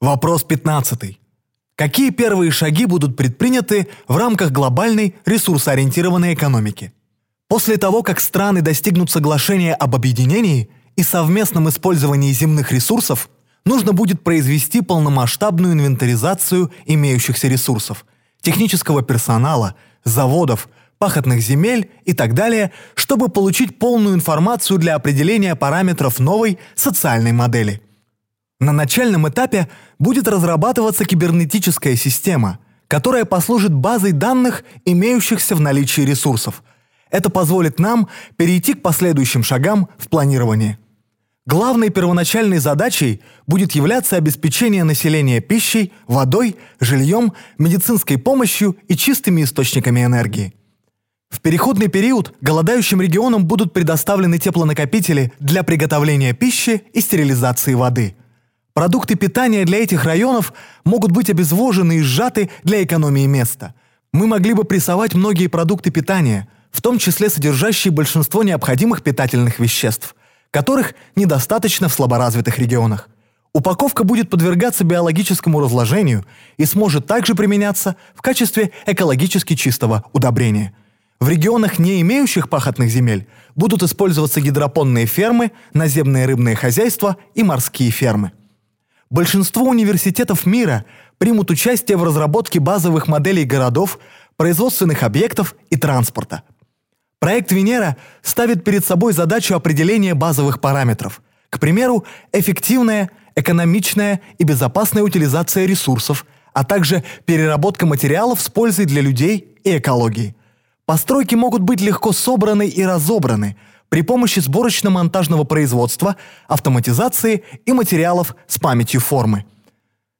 Вопрос 15. Какие первые шаги будут предприняты в рамках глобальной ресурсоориентированной экономики? После того, как страны достигнут соглашения об объединении и совместном использовании земных ресурсов, нужно будет произвести полномасштабную инвентаризацию имеющихся ресурсов, технического персонала, заводов, пахотных земель и так далее, чтобы получить полную информацию для определения параметров новой социальной модели. На начальном этапе будет разрабатываться кибернетическая система, которая послужит базой данных, имеющихся в наличии ресурсов. Это позволит нам перейти к последующим шагам в планировании. Главной первоначальной задачей будет являться обеспечение населения пищей, водой, жильем, медицинской помощью и чистыми источниками энергии. В переходный период голодающим регионам будут предоставлены теплонакопители для приготовления пищи и стерилизации воды. Продукты питания для этих районов могут быть обезвожены и сжаты для экономии места. Мы могли бы прессовать многие продукты питания, в том числе содержащие большинство необходимых питательных веществ, которых недостаточно в слаборазвитых регионах. Упаковка будет подвергаться биологическому разложению и сможет также применяться в качестве экологически чистого удобрения – в регионах, не имеющих пахотных земель, будут использоваться гидропонные фермы, наземные рыбные хозяйства и морские фермы. Большинство университетов мира примут участие в разработке базовых моделей городов, производственных объектов и транспорта. Проект Венера ставит перед собой задачу определения базовых параметров. К примеру, эффективная, экономичная и безопасная утилизация ресурсов, а также переработка материалов с пользой для людей и экологии. Постройки могут быть легко собраны и разобраны при помощи сборочно-монтажного производства, автоматизации и материалов с памятью формы.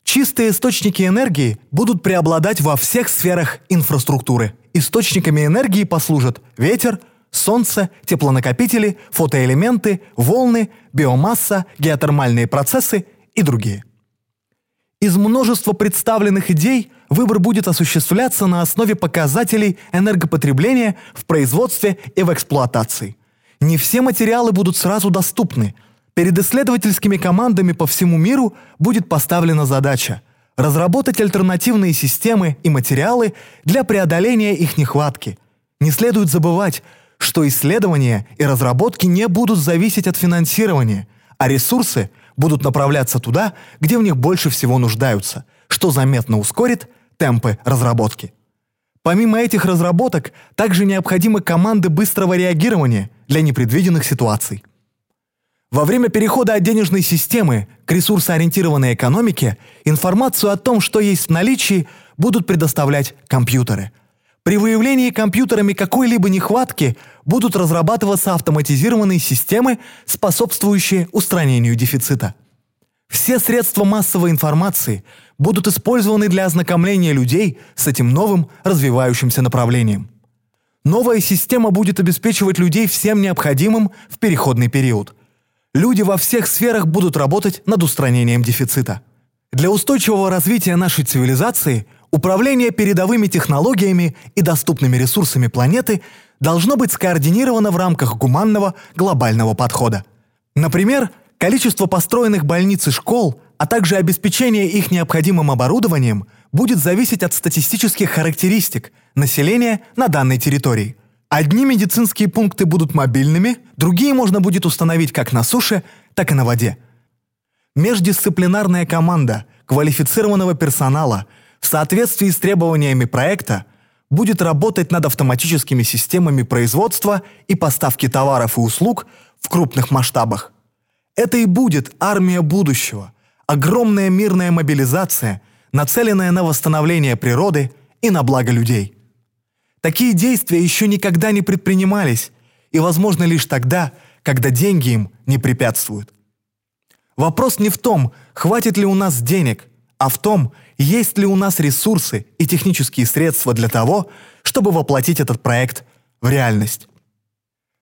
Чистые источники энергии будут преобладать во всех сферах инфраструктуры. Источниками энергии послужат ветер, солнце, теплонакопители, фотоэлементы, волны, биомасса, геотермальные процессы и другие. Из множества представленных идей выбор будет осуществляться на основе показателей энергопотребления в производстве и в эксплуатации. Не все материалы будут сразу доступны. Перед исследовательскими командами по всему миру будет поставлена задача разработать альтернативные системы и материалы для преодоления их нехватки. Не следует забывать, что исследования и разработки не будут зависеть от финансирования, а ресурсы будут направляться туда, где в них больше всего нуждаются, что заметно ускорит темпы разработки. Помимо этих разработок, также необходимы команды быстрого реагирования для непредвиденных ситуаций. Во время перехода от денежной системы к ресурсоориентированной экономике информацию о том, что есть в наличии, будут предоставлять компьютеры – при выявлении компьютерами какой-либо нехватки будут разрабатываться автоматизированные системы, способствующие устранению дефицита. Все средства массовой информации будут использованы для ознакомления людей с этим новым развивающимся направлением. Новая система будет обеспечивать людей всем необходимым в переходный период. Люди во всех сферах будут работать над устранением дефицита. Для устойчивого развития нашей цивилизации – Управление передовыми технологиями и доступными ресурсами планеты должно быть скоординировано в рамках гуманного глобального подхода. Например, количество построенных больниц и школ, а также обеспечение их необходимым оборудованием будет зависеть от статистических характеристик населения на данной территории. Одни медицинские пункты будут мобильными, другие можно будет установить как на суше, так и на воде. Междисциплинарная команда квалифицированного персонала – в соответствии с требованиями проекта будет работать над автоматическими системами производства и поставки товаров и услуг в крупных масштабах. Это и будет армия будущего, огромная мирная мобилизация, нацеленная на восстановление природы и на благо людей. Такие действия еще никогда не предпринимались и возможны лишь тогда, когда деньги им не препятствуют. Вопрос не в том, хватит ли у нас денег, а в том, есть ли у нас ресурсы и технические средства для того, чтобы воплотить этот проект в реальность.